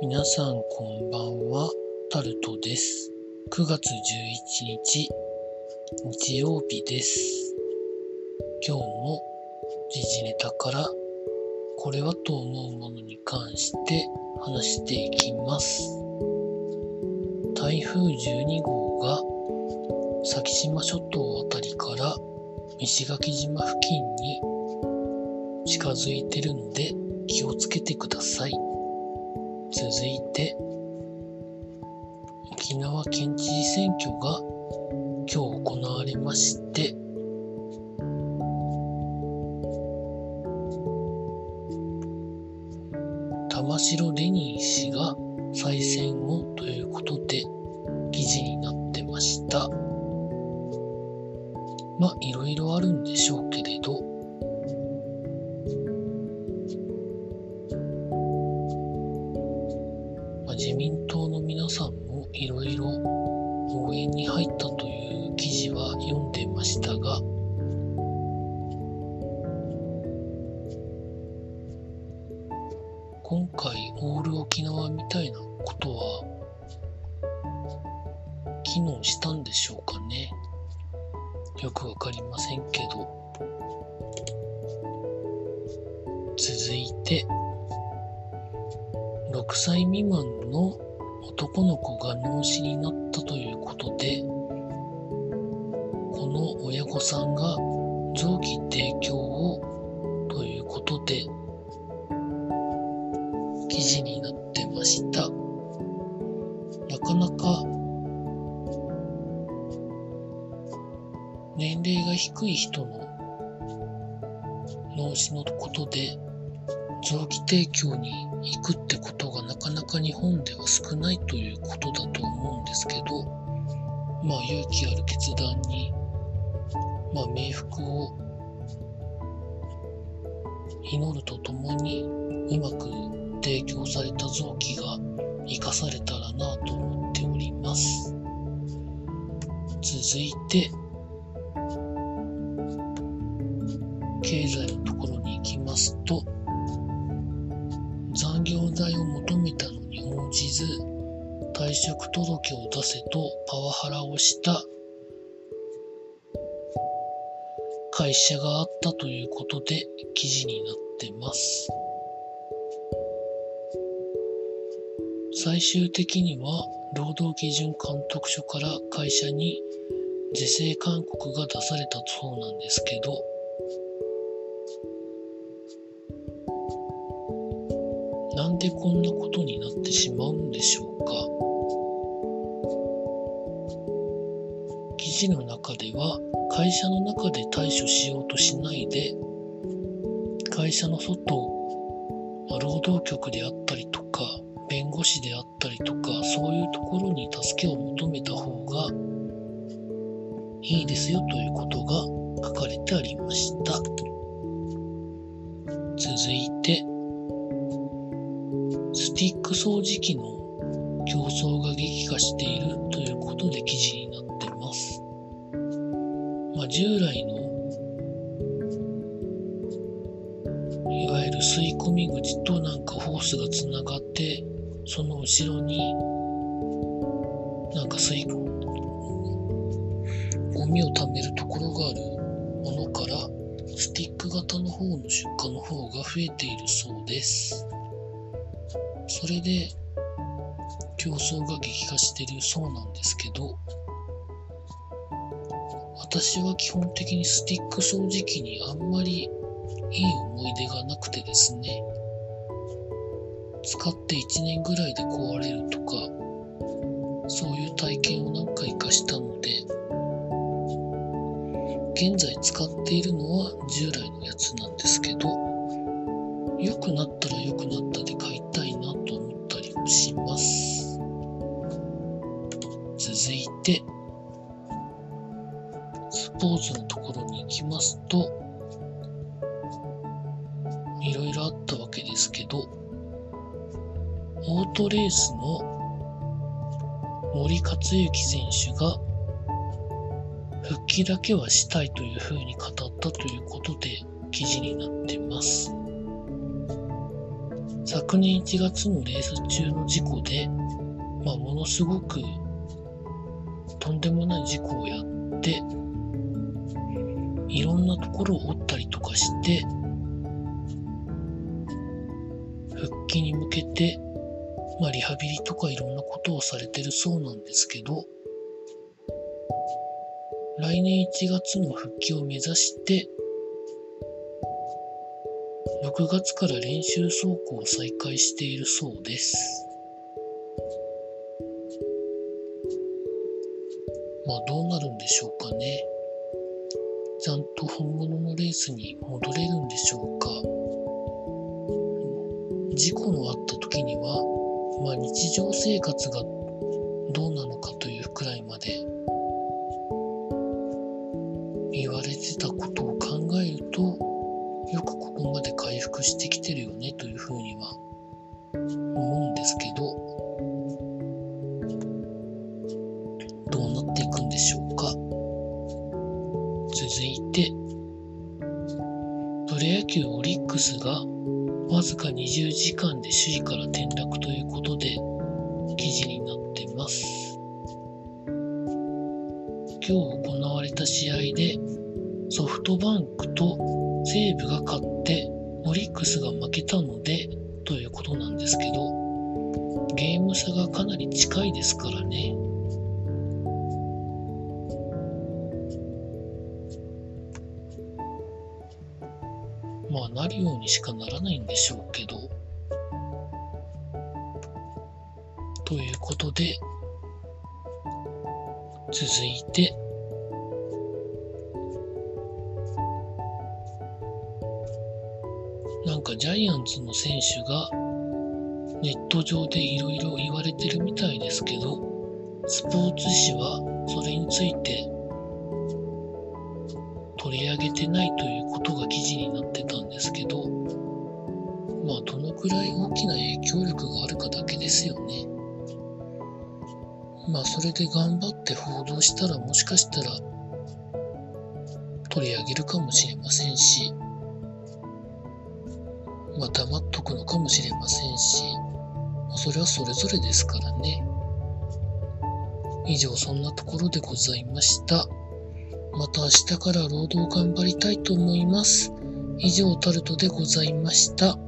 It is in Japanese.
皆さんこんばんは、タルトです。9月11日、日曜日です。今日も時事ネタからこれはと思うものに関して話していきます。台風12号が先島諸島あたりから石垣島付近に近づいてるので気をつけてください。続いて、沖縄県知事選挙が今日行われまして、玉城デニー氏が再選をということで記事になってました。まあ、いろいろあるんでしょうけれど、まあ、自民党の皆さんもいろいろ応援に入ったという記事は読んでましたが、今回オール沖縄みたいなことは機能したんでしょうかね。よくわかりませんけど。歳未満の男の子が脳死になったということで、この親御さんが臓器提供をということで、記事になってました。なかなか年齢が低い人の脳死のことで臓器提供に行くってことがなかなか日本では少ないということだと思うんですけど、まあ勇気ある決断に、まあ冥福を祈るとともにうまく提供された臓器が生かされたらなと思っております。続いて、経済の退職届を出せとパワハラをした会社があったということで記事になってます。最終的には労働基準監督署から会社に是正勧告が出されたそうなんですけど、なんでこんなことになってしまうんでしょうか記事の中では会社の中で対処しようとしないで会社の外労働局であったりとか弁護士であったりとかそういうところに助けを求めた方がいいですよということが書かれてありました続いてスティック掃除機の競争が激化しているということで記事。従来のいわゆる吸い込み口となんかホースがつながってその後ろになんか吸い込むゴミを貯めるところがあるものからスティック型の方の出荷の方が増えているそうです。それで競争が激化してるそうなんですけど、私は基本的にスティック掃除機にあんまりいい思い出がなくてですね、使って1年ぐらいで壊れるとか、そういう体験を何回かしたので、現在使っているのは従来のやつなんですけど、良くなったら良くなったで買いたいなと思ったりもします。続いて、ポーツのところに行きますと、いろいろあったわけですけど、オートレースの森克行選手が復帰だけはしたいというふうに語ったということで記事になってます。昨年1月のレース中の事故で、まあ、ものすごくとんでもない事故をやって、いろんなところを折ったりとかして、復帰に向けて、まあ、リハビリとかいろんなことをされてるそうなんですけど、来年1月の復帰を目指して、6月から練習走行を再開しているそうです。まあどうなるんでしょうかね。ちゃんと本物のレースに戻れるんでしょうか？事故のあった時には、まあ日常生活がどうなのかというくらいまで言われてたことを考えると、よくここまで回復してきてるよねというふうには思うんですけど、どロ野球オリックスがわずか20時間で首位から転落ということで記事になっています。今日行われた試合でソフトバンクと西武が勝ってオリックスが負けたのでということなんですけどゲーム差がかなり近いですからねまあなるようにしかならないんでしょうけど。ということで続いて。なんかジャイアンツの選手がネット上でいろいろ言われてるみたいですけど、スポーツ紙はそれについて取り上げてないということが記事になってたんですけど、まあどのくらい大きな影響力があるかだけですよね。まあそれで頑張って報道したらもしかしたら取り上げるかもしれませんし、まあ、黙っとくのかもしれませんし、それはそれぞれですからね。以上、そんなところでございました。また明日から労働頑張りたいと思います。以上、タルトでございました。